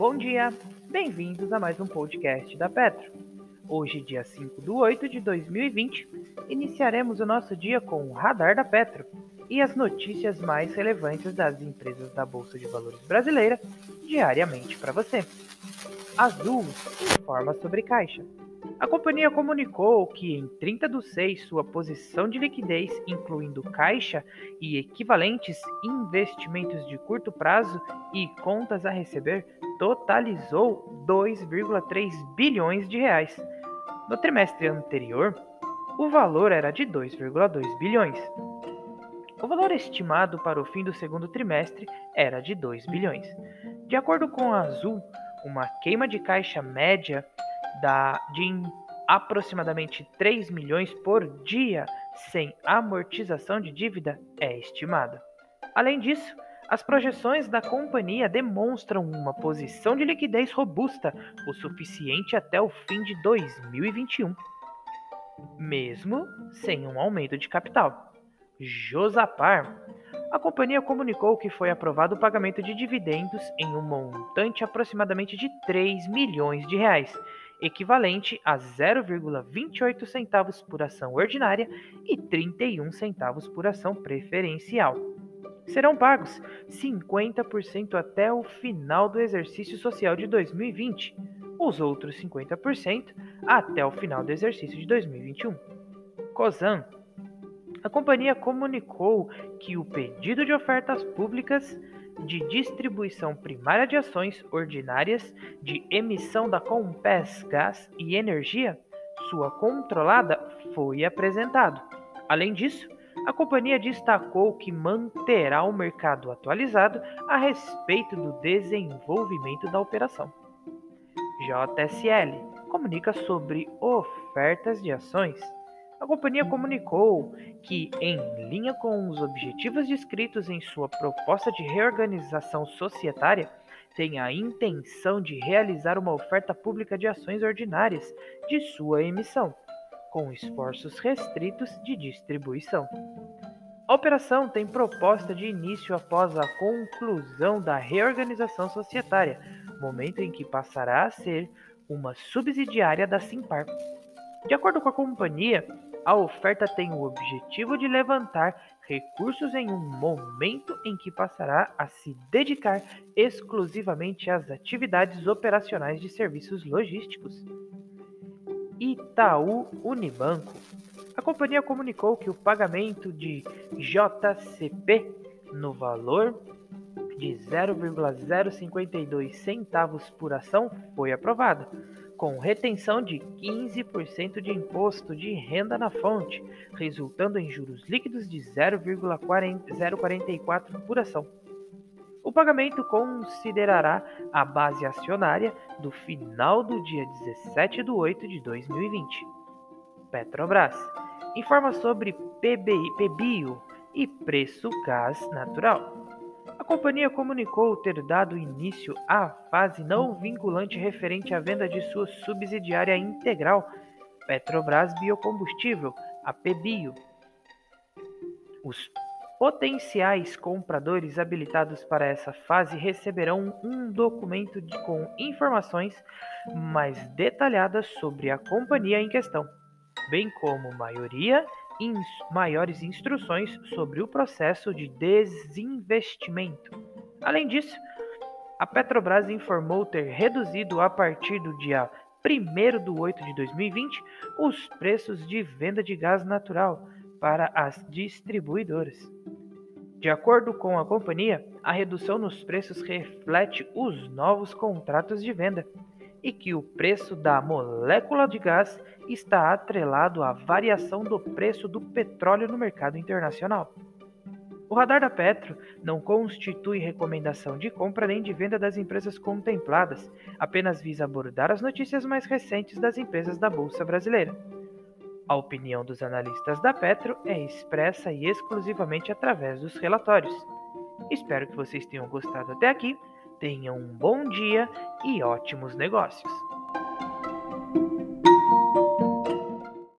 Bom dia, bem-vindos a mais um podcast da Petro. Hoje, dia 5 de 8 de 2020, iniciaremos o nosso dia com o Radar da Petro e as notícias mais relevantes das empresas da Bolsa de Valores brasileira diariamente para você. Azul informa sobre Caixa. A companhia comunicou que em 30 de 6 sua posição de liquidez, incluindo caixa e equivalentes investimentos de curto prazo e contas a receber, totalizou 2,3 bilhões de reais. No trimestre anterior, o valor era de 2,2 bilhões. O valor estimado para o fim do segundo trimestre era de 2 bilhões. De acordo com a Azul, uma queima de caixa média da, de aproximadamente 3 milhões por dia sem amortização de dívida é estimada. Além disso, as projeções da companhia demonstram uma posição de liquidez robusta o suficiente até o fim de 2021, mesmo sem um aumento de capital. Josapar a companhia comunicou que foi aprovado o pagamento de dividendos em um montante aproximadamente de 3 milhões de reais, equivalente a 0,28 centavos por ação ordinária e 31 centavos por ação preferencial. Serão pagos 50% até o final do exercício social de 2020, os outros 50% até o final do exercício de 2021. COSAN a companhia comunicou que o pedido de ofertas públicas de distribuição primária de ações ordinárias de emissão da Compass Gás e Energia, sua controlada, foi apresentado. Além disso, a companhia destacou que manterá o mercado atualizado a respeito do desenvolvimento da operação. JSL comunica sobre ofertas de ações a companhia comunicou que, em linha com os objetivos descritos em sua proposta de reorganização societária, tem a intenção de realizar uma oferta pública de ações ordinárias de sua emissão, com esforços restritos de distribuição. A operação tem proposta de início após a conclusão da reorganização societária, momento em que passará a ser uma subsidiária da Simpar. De acordo com a companhia, a oferta tem o objetivo de levantar recursos em um momento em que passará a se dedicar exclusivamente às atividades operacionais de serviços logísticos. Itaú Unibanco. A companhia comunicou que o pagamento de JCP no valor de 0,052 centavos por ação foi aprovado com retenção de 15% de imposto de renda na fonte, resultando em juros líquidos de 0,044 por ação. O pagamento considerará a base acionária do final do dia 17 de 8 de 2020. Petrobras informa sobre PBI, PBio e preço gás natural companhia comunicou ter dado início à fase não vinculante referente à venda de sua subsidiária integral, Petrobras Biocombustível, a PBio. Os potenciais compradores habilitados para essa fase receberão um documento de, com informações mais detalhadas sobre a companhia em questão, bem como maioria ins maiores instruções sobre o processo de desinvestimento. Além disso, a Petrobras informou ter reduzido a partir do dia 1 de 8 de 2020 os preços de venda de gás natural para as distribuidoras. De acordo com a companhia, a redução nos preços reflete os novos contratos de venda e que o preço da molécula de gás está atrelado à variação do preço do petróleo no mercado internacional. O radar da Petro não constitui recomendação de compra nem de venda das empresas contempladas, apenas visa abordar as notícias mais recentes das empresas da Bolsa Brasileira. A opinião dos analistas da Petro é expressa e exclusivamente através dos relatórios. Espero que vocês tenham gostado até aqui Tenha um bom dia e ótimos negócios!